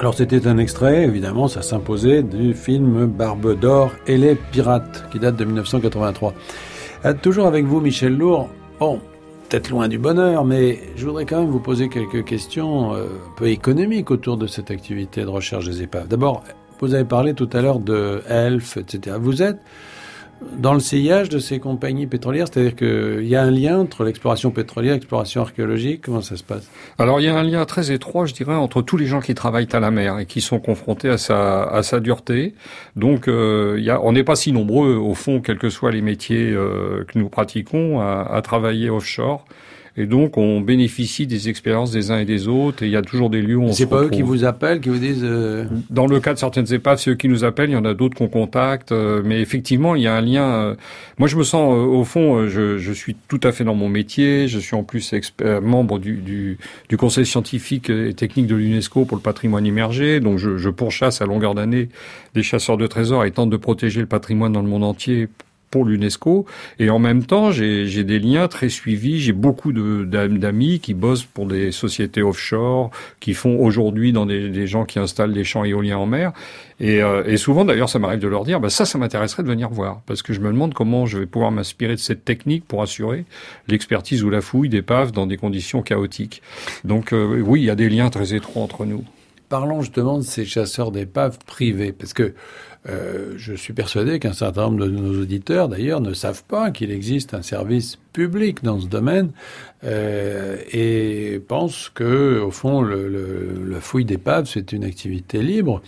Alors c'était un extrait, évidemment, ça s'imposait du film Barbe d'or et les pirates, qui date de 1983. Euh, toujours avec vous, Michel Lourd. Bon, peut-être loin du bonheur, mais je voudrais quand même vous poser quelques questions euh, un peu économiques autour de cette activité de recherche des épaves. D'abord, vous avez parlé tout à l'heure de Elf, etc. Vous êtes dans le sillage de ces compagnies pétrolières C'est-à-dire qu'il y a un lien entre l'exploration pétrolière l'exploration archéologique Comment ça se passe? Alors il y a un lien très étroit, je dirais, entre tous les gens qui travaillent à la mer et qui sont confrontés à sa, à sa dureté. Donc euh, y a, on n'est pas si nombreux, au fond, quels que soient les métiers euh, que nous pratiquons, à, à travailler offshore. Et donc, on bénéficie des expériences des uns et des autres. Et il y a toujours des lieux où on C'est pas eux qui vous appellent, qui vous disent. Euh, Dans le cas de certaines épaves, c'est eux qui nous appellent. Il y en a d'autres qu'on contacte. Euh, mais effectivement, il y a un lien. Euh, moi, je me sens, au fond, je, je, suis tout à fait dans mon métier. Je suis en plus membre du, du, du, conseil scientifique et technique de l'UNESCO pour le patrimoine immergé. Donc, je, je pourchasse à longueur d'année des chasseurs de trésors et tente de protéger le patrimoine dans le monde entier pour l'UNESCO. Et en même temps, j'ai des liens très suivis. J'ai beaucoup d'amis qui bossent pour des sociétés offshore, qui font aujourd'hui dans des, des, gens qui installent des champs éoliens en mer. Et, euh, et souvent, d'ailleurs, ça m'arrive de leur dire, bah, ça, ça m'intéresserait de venir voir. Parce que je me demande comment je vais pouvoir m'inspirer de cette technique pour assurer l'expertise ou la fouille d'épaves dans des conditions chaotiques. Donc euh, oui, il y a des liens très étroits entre nous. Parlons justement de ces chasseurs d'épaves privés, parce que euh, je suis persuadé qu'un certain nombre de nos auditeurs, d'ailleurs, ne savent pas qu'il existe un service public dans ce domaine euh, et pensent que, au fond, le, le, la fouille d'épave, c'est une activité libre.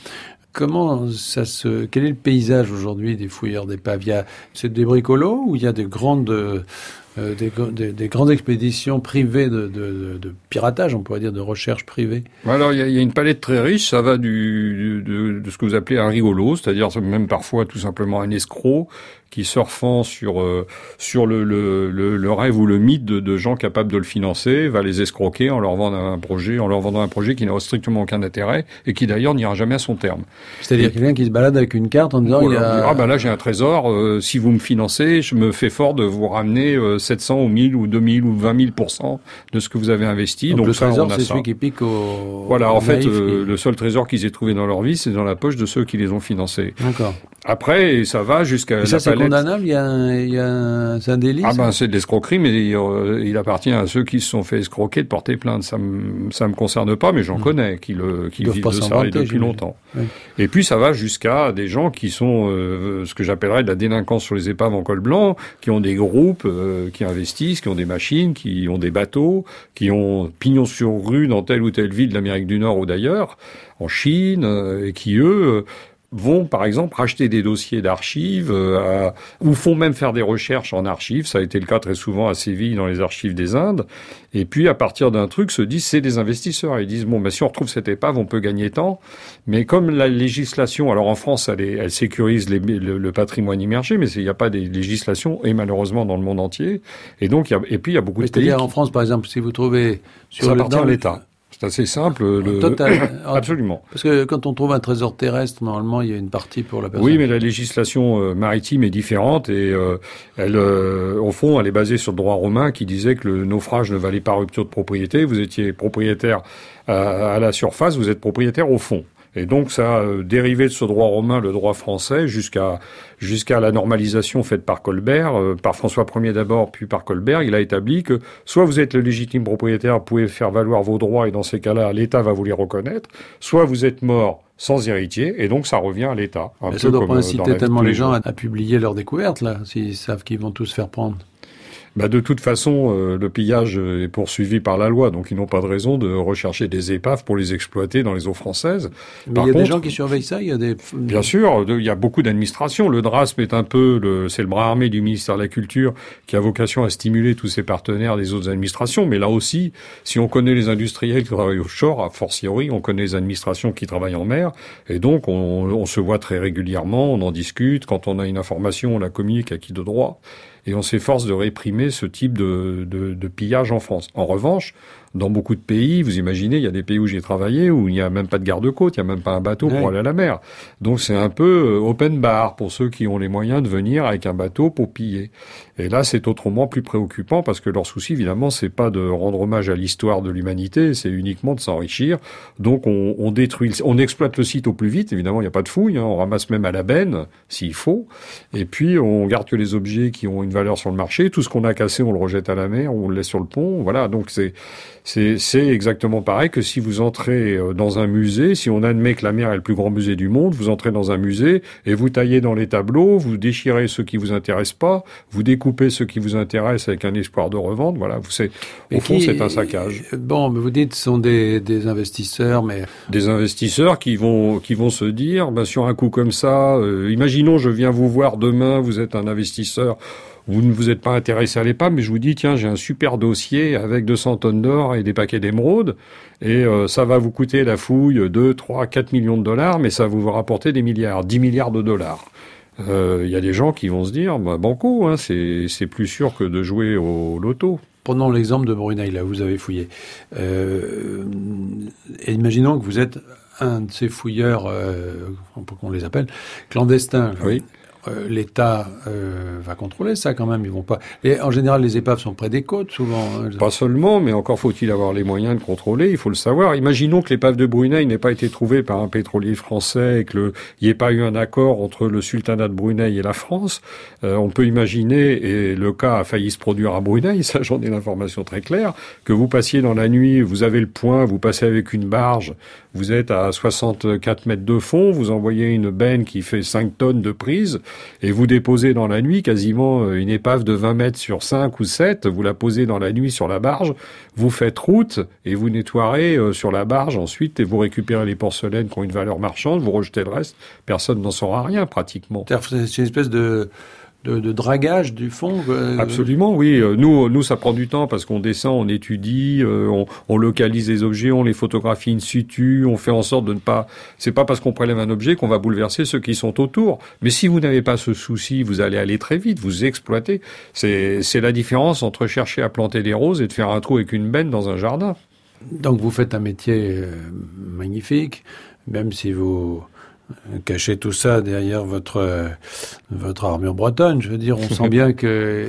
Comment ça se, quel est le paysage aujourd'hui des fouilleurs d'épaves C'est des bricolos ou il y a des grandes euh, des, des, des, grandes expéditions privées de, de, de, piratage, on pourrait dire, de recherche privée Alors, il y, y a une palette très riche. Ça va du, de, de, ce que vous appelez un rigolo, c'est-à-dire même parfois tout simplement un escroc qui surfant sur euh, sur le, le, le, rêve ou le mythe de, de, gens capables de le financer va les escroquer en leur vendant un projet, en leur vendant un projet qui n'a strictement aucun intérêt et qui d'ailleurs n'ira jamais à son terme. C'est-à-dire quelqu'un qui se balade avec une carte en disant il a... ah ben là j'ai un trésor, euh, si vous me financez, je me fais fort de vous ramener 700 ou 1000 ou 2000 ou 20 000 de ce que vous avez investi. Donc, Donc le trésor c'est celui qui pique au Voilà, en fait euh, le seul trésor qu'ils aient trouvé dans leur vie, c'est dans la poche de ceux qui les ont financés. D'accord. Après ça va jusqu'à la palette condamnable, il y a, un, il y a un, c'est un délit Ah ben c'est de l'escroquerie, mais il, il, appartient à ceux qui se sont fait escroquer de porter plainte. Ça me, ça me concerne pas, mais j'en mmh. connais qui le, qui vivent de ça depuis longtemps. Oui. Et puis ça va jusqu'à des gens qui sont euh, ce que j'appellerais de la délinquance sur les épaves en col blanc, qui ont des groupes, euh, qui investissent, qui ont des machines, qui ont des bateaux, qui ont pignon sur rue dans telle ou telle ville d'Amérique du Nord ou d'ailleurs, en Chine, euh, et qui eux vont par exemple racheter des dossiers d'archives euh, ou font même faire des recherches en archives. Ça a été le cas très souvent à Séville dans les archives des Indes. Et puis à partir d'un truc se disent c'est des investisseurs. Ils disent bon ben si on retrouve cette épave on peut gagner tant. Mais comme la législation, alors en France elle, elle sécurise les, le, le, patrimoine immergé, mais il n'y a pas des législations et malheureusement dans le monde entier. Et donc y a, et puis il y a beaucoup de pays. en France par exemple si vous trouvez sur ça le, appartient à l'État. C'est assez simple. Le... Total. *coughs* Absolument. Parce que quand on trouve un trésor terrestre, normalement, il y a une partie pour la personne. Oui, mais la législation euh, maritime est différente et euh, elle, euh, au fond, elle est basée sur le droit romain qui disait que le naufrage ne valait pas rupture de propriété. Vous étiez propriétaire à, à la surface, vous êtes propriétaire au fond. Et donc ça a dérivé de ce droit romain, le droit français, jusqu'à jusqu'à la normalisation faite par Colbert, euh, par François Ier d'abord, puis par Colbert. Il a établi que soit vous êtes le légitime propriétaire, vous pouvez faire valoir vos droits, et dans ces cas-là, l'État va vous les reconnaître, soit vous êtes mort sans héritier, et donc ça revient à l'État. Ça ne doit pas inciter tellement les gens à publier leurs découvertes, là, s'ils savent qu'ils vont tous faire prendre bah de toute façon, euh, le pillage est poursuivi par la loi, donc ils n'ont pas de raison de rechercher des épaves pour les exploiter dans les eaux françaises. Mais il y a des gens qui surveillent ça. Il y a des bien sûr, il y a beaucoup d'administrations. Le DRASM est un peu le, c'est le bras armé du ministère de la Culture qui a vocation à stimuler tous ses partenaires des autres administrations. Mais là aussi, si on connaît les industriels qui travaillent offshore, a fortiori, on connaît les administrations qui travaillent en mer, et donc on, on se voit très régulièrement, on en discute. Quand on a une information, on la communique à qui de droit et on s'efforce de réprimer ce type de, de, de, pillage en France. En revanche, dans beaucoup de pays, vous imaginez, il y a des pays où j'ai travaillé où il n'y a même pas de garde-côte, il n'y a même pas un bateau pour aller à la mer. Donc c'est un peu euh, open bar pour ceux qui ont les moyens de venir avec un bateau pour piller. Et là, c'est autrement plus préoccupant parce que leur souci, évidemment, c'est pas de rendre hommage à l'histoire de l'humanité, c'est uniquement de s'enrichir. Donc on, on, détruit, on exploite le site au plus vite. Évidemment, il n'y a pas de fouille, hein, on ramasse même à la benne s'il faut. Et puis on garde que les objets qui ont une valeur sur le marché. Tout ce qu'on a cassé, on le rejette à la mer, on le laisse sur le pont. Voilà. Donc c'est c'est exactement pareil que si vous entrez euh, dans un musée, si on admet que la mer est le plus grand musée du monde, vous entrez dans un musée et vous taillez dans les tableaux, vous déchirez ceux qui vous intéressent pas, vous découpez ceux qui vous intéressent avec un espoir de revente. Voilà, vous c'est au fond c'est un saccage. Bon, mais vous dites ce sont des, des investisseurs, mais des investisseurs qui vont qui vont se dire, ben, sur un coup comme ça, euh, imaginons je viens vous voir demain, vous êtes un investisseur vous ne vous êtes pas intéressé à l'épave, mais je vous dis, tiens, j'ai un super dossier avec 200 tonnes d'or et des paquets d'émeraudes, et euh, ça va vous coûter la fouille 2, 3, 4 millions de dollars, mais ça va vous rapporter des milliards, 10 milliards de dollars. Il euh, y a des gens qui vont se dire, bah, banco, hein, c'est plus sûr que de jouer au loto. Prenons l'exemple de Brunei, là, vous avez fouillé. Euh, imaginons que vous êtes un de ces fouilleurs, euh, qu'on les appelle, clandestins. Oui. Euh, l'État euh, va contrôler ça quand même. Ils vont pas. Et en général, les épaves sont près des côtes souvent. Hein. Pas seulement, mais encore faut-il avoir les moyens de contrôler. Il faut le savoir. Imaginons que l'épave de Brunei n'ait pas été trouvée par un pétrolier français et qu'il n'y ait pas eu un accord entre le sultanat de Brunei et la France. Euh, on peut imaginer, et le cas a failli se produire à Brunei, *laughs* ça j'en ai l'information très claire, que vous passiez dans la nuit, vous avez le point, vous passez avec une barge, vous êtes à 64 mètres de fond, vous envoyez une benne qui fait 5 tonnes de prise et vous déposez dans la nuit quasiment euh, une épave de 20 mètres sur 5 ou 7, vous la posez dans la nuit sur la barge, vous faites route et vous nettoierez euh, sur la barge ensuite et vous récupérez les porcelaines qui ont une valeur marchande, vous rejetez le reste, personne n'en saura rien pratiquement. C'est une espèce de de, de, dragage du fond euh, Absolument, oui. Euh, nous, nous, ça prend du temps parce qu'on descend, on étudie, euh, on, on, localise les objets, on les photographie in situ, on fait en sorte de ne pas. C'est pas parce qu'on prélève un objet qu'on va bouleverser ceux qui sont autour. Mais si vous n'avez pas ce souci, vous allez aller très vite, vous exploitez. C'est la différence entre chercher à planter des roses et de faire un trou avec une benne dans un jardin. Donc vous faites un métier magnifique, même si vous cacher tout ça derrière votre votre armure bretonne. Je veux dire, on sent bien que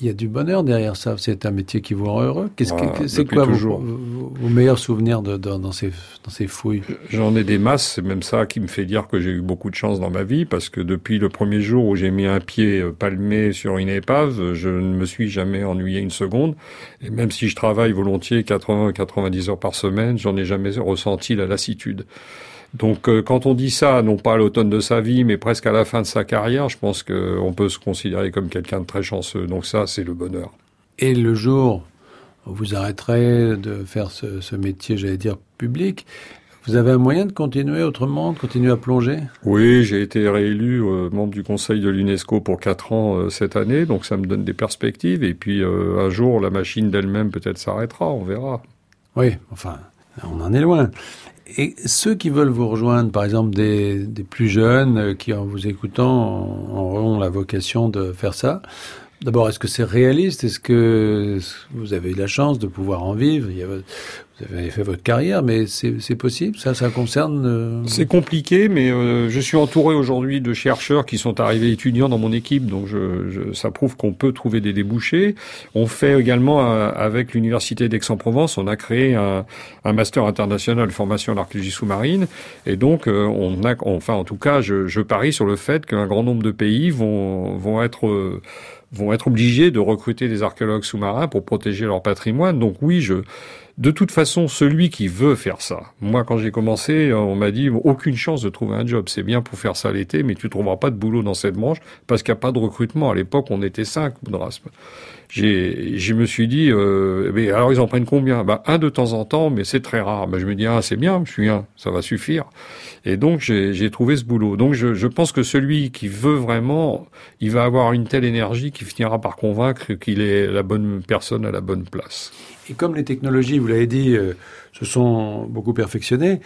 il y a du bonheur derrière ça. C'est un métier qui vous rend heureux. Qu'est-ce que c'est quoi vos, vos, meilleurs souvenirs de, de, dans ces dans ces fouilles? J'en ai des masses. C'est même ça qui me fait dire que j'ai eu beaucoup de chance dans ma vie parce que depuis le premier jour où j'ai mis un pied euh, palmé sur une épave, je ne me suis jamais ennuyé une seconde. Et même si je travaille volontiers 80-90 heures par semaine, j'en ai jamais ressenti la lassitude. Donc euh, quand on dit ça, non pas à l'automne de sa vie, mais presque à la fin de sa carrière, je pense qu'on peut se considérer comme quelqu'un de très chanceux. Donc ça, c'est le bonheur. Et le jour où vous arrêterez de faire ce, ce métier, j'allais dire, public, vous avez un moyen de continuer autrement, de continuer à plonger? Oui, j'ai été réélu euh, membre du conseil de l'UNESCO pour quatre ans euh, cette année, donc ça me donne des perspectives. Et puis un jour, la machine d'elle-même peut-être s'arrêtera, on verra. Oui, enfin, on en est loin. Et ceux qui veulent vous rejoindre, par exemple des, des plus jeunes, euh, qui en vous écoutant auront la vocation de faire ça, D'abord, est-ce que c'est réaliste? Est-ce que vous avez eu la chance de pouvoir en vivre? Vous avez fait votre carrière, mais c'est possible Ça, ça concerne euh, C'est compliqué, mais euh, je suis entouré aujourd'hui de chercheurs qui sont arrivés étudiants dans mon équipe, donc je, je, ça prouve qu'on peut trouver des débouchés. On fait également euh, avec l'université d'Aix-en-Provence, on a créé un, un, master international formation en archéologie sous-marine, et donc on a, enfin en tout cas, je, je parie sur le fait qu'un grand nombre de pays vont vont être vont être obligés de recruter des archéologues sous-marins pour protéger leur patrimoine. Donc oui, je de toute façon, celui qui veut faire ça, moi quand j'ai commencé, on m'a dit aucune chance de trouver un job. C'est bien pour faire ça l'été, mais tu trouveras pas de boulot dans cette branche parce qu'il n'y a pas de recrutement. À l'époque, on était cinq, je me suis dit, euh, mais alors ils en prennent combien? Bah, Un de temps en temps, mais c'est très rare. Bah, je me dis, ah, c'est bien, je suis un, ça va suffire. Et donc j'ai, trouvé ce boulot. Donc je, je, pense que celui qui veut vraiment, il va avoir une telle énergie qui finira par convaincre qu'il est la bonne personne à la bonne place. Et comme les technologies, vous l'avez dit, euh, se sont beaucoup perfectionnées,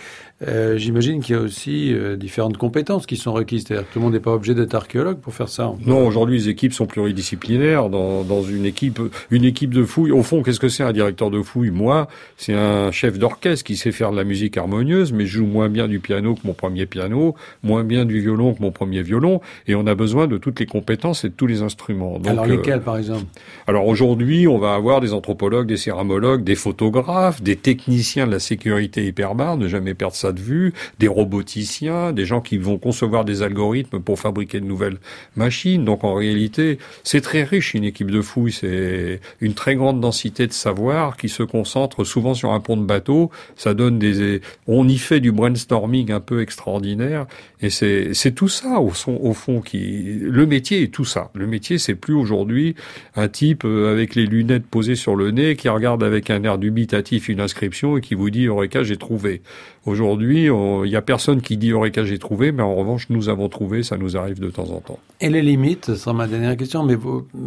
euh, j'imagine qu'il y a aussi euh, différentes compétences qui sont requises. C'est-à-dire que tout le monde n'est pas obligé d'être archéologue pour faire ça. Non, aujourd'hui, les équipes sont pluridisciplinaires. Dans, dans une équipe, une équipe de fouilles, au fond, qu'est-ce que c'est un directeur de fouille Moi, c'est un chef d'orchestre qui sait faire de la musique harmonieuse, mais joue moins bien du piano que mon premier piano, moins bien du violon que mon premier violon, et on a besoin de toutes les compétences et de tous les instruments. Donc, alors lesquels, par exemple? Alors aujourd'hui, on va avoir des anthropologues, des céramologues, des photographes, des techniciens de la sécurité hyperbare, ne jamais perdre ça de vue, des roboticiens, des gens qui vont concevoir des algorithmes pour fabriquer de nouvelles machines. Donc en réalité, c'est très riche une équipe de fouilles, c'est une très grande densité de savoir qui se concentre souvent sur un pont de bateau. Ça donne des, on y fait du brainstorming un peu extraordinaire et c'est c'est tout ça au, son, au fond qui, le métier est tout ça. Le métier c'est plus aujourd'hui un type euh, avec les lunettes posées sur le nez qui regarde avec un air dubitatif une inscription et qui vous dit Eureka j'ai trouvé. Aujourd'hui, il n'y a personne qui dit Eureka, j'ai trouvé, mais en revanche, nous avons trouvé, ça nous arrive de temps en temps. Et les limites, ce sera ma dernière question, mais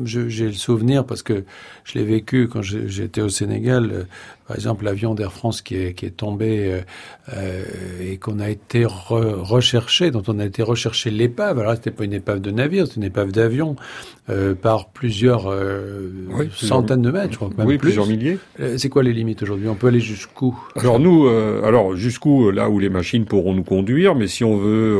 j'ai le souvenir, parce que je l'ai vécu quand j'étais au Sénégal, euh, par exemple l'avion d'Air France qui est, qui est tombé euh, euh et qu'on a été recherché, dont on a été recherché l'épave. Alors c'était pas une épave de navire, c'est une épave d'avion euh, par plusieurs centaines de mètres, je crois, même oui, plusieurs milliers. C'est quoi les limites aujourd'hui? On peut aller jusqu'où? Alors nous, alors jusqu'où là où les machines pourront nous conduire, mais si on veut,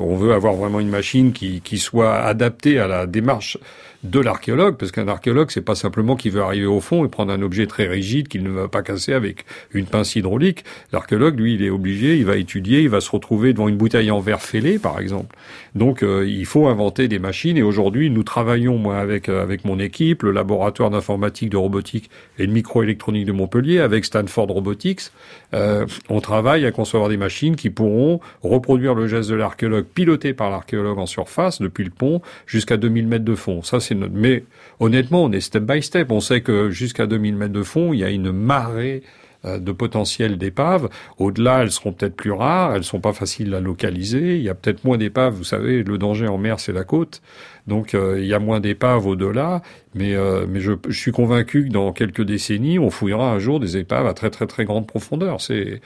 on veut avoir vraiment une machine qui, qui soit adaptée à la démarche de l'archéologue, parce qu'un archéologue, c'est pas simplement qu'il veut arriver au fond et prendre un objet très rigide qu'il ne va pas casser avec une pince hydraulique. L'archéologue, lui, il est obligé, il va étudier, il va se retrouver devant une bouteille en verre fêlé, par exemple. Donc, euh, il faut inventer des machines. Et aujourd'hui, nous travaillons, moi, avec euh, avec mon équipe, le laboratoire d'informatique, de robotique et de microélectronique de Montpellier, avec Stanford Robotics. Euh, on travaille à concevoir des machines qui pourront reproduire le geste de l'archéologue, piloté par l'archéologue en surface, depuis le pont jusqu'à 2000 mètres de fond. Ça, c'est mais honnêtement, on est step by step. On sait que jusqu'à 2000 mètres de fond, il y a une marée de potentiel d'épaves. Au-delà, elles seront peut-être plus rares, elles sont pas faciles à localiser. Il y a peut-être moins d'épaves. Vous savez, le danger en mer, c'est la côte. Donc, euh, il y a moins d'épaves au-delà. Mais, euh, mais je, je, suis convaincu que dans quelques décennies, on fouillera un jour des épaves à très très très grande profondeur. C'est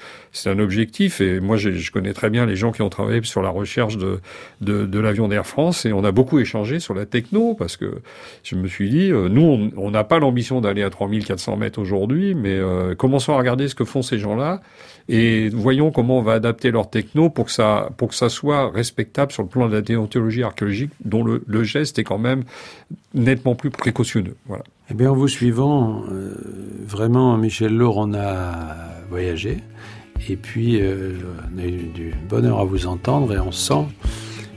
un objectif. Et moi, je connais très bien les gens qui ont travaillé sur la recherche de de, de l'avion d'Air France et on a beaucoup échangé sur la techno parce que je me suis dit, euh, nous, on n'a pas l'ambition d'aller à 3400 mètres aujourd'hui, mais euh, commençons à regarder ce que font ces gens-là et voyons comment on va adapter leur techno pour que ça pour que ça soit respectable sur le plan de la déontologie archéologique, dont le, geste est quand même nettement plus précautionneux. Voilà. Eh bien, en vous suivant, euh, vraiment, Michel Laure, on a voyagé. Et puis, euh, on a eu du bonheur à vous entendre et on sent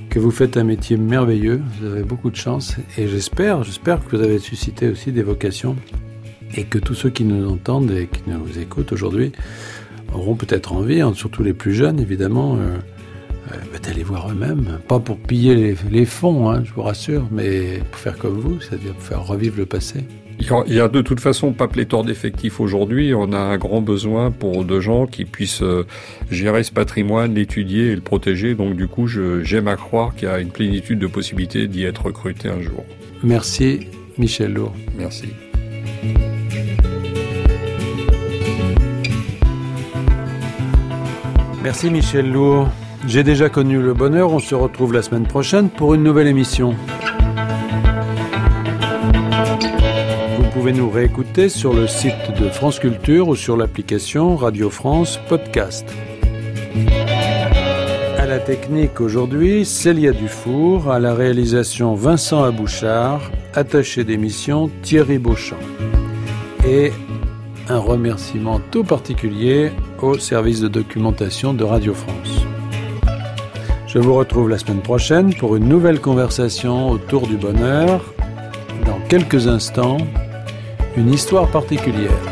que vous faites un métier merveilleux. Vous avez beaucoup de chance. Et j'espère, j'espère que vous avez suscité aussi des vocations et que tous ceux qui nous entendent et qui nous écoutent aujourd'hui auront peut-être envie, hein, surtout les plus jeunes, évidemment, euh, euh, bah, d'aller voir eux-mêmes. Pas pour piller les, fonds, hein, je vous rassure, mais pour faire comme vous, c'est-à-dire pour faire revivre le passé. Il y a de toute façon pas pléthore d'effectifs aujourd'hui. On a un grand besoin pour de gens qui puissent euh, gérer ce patrimoine, l'étudier et le protéger. Donc du coup, j'aime à croire qu'il y a une plénitude de possibilités d'y être recruté un jour. Merci Michel Lourd. Merci. Merci Michel Lourd. J'ai déjà connu le bonheur, on se retrouve la semaine prochaine pour une nouvelle émission. pouvez nous réécouter sur le site de France Culture ou sur l'application Radio France Podcast. À la technique aujourd'hui, Célia Dufour, à la réalisation Vincent Abouchard, attaché d'émission Thierry Beauchamp. Et un remerciement tout particulier au service de documentation de Radio France. Je vous retrouve la semaine prochaine pour une nouvelle conversation autour du bonheur. Dans quelques instants, une histoire particulière.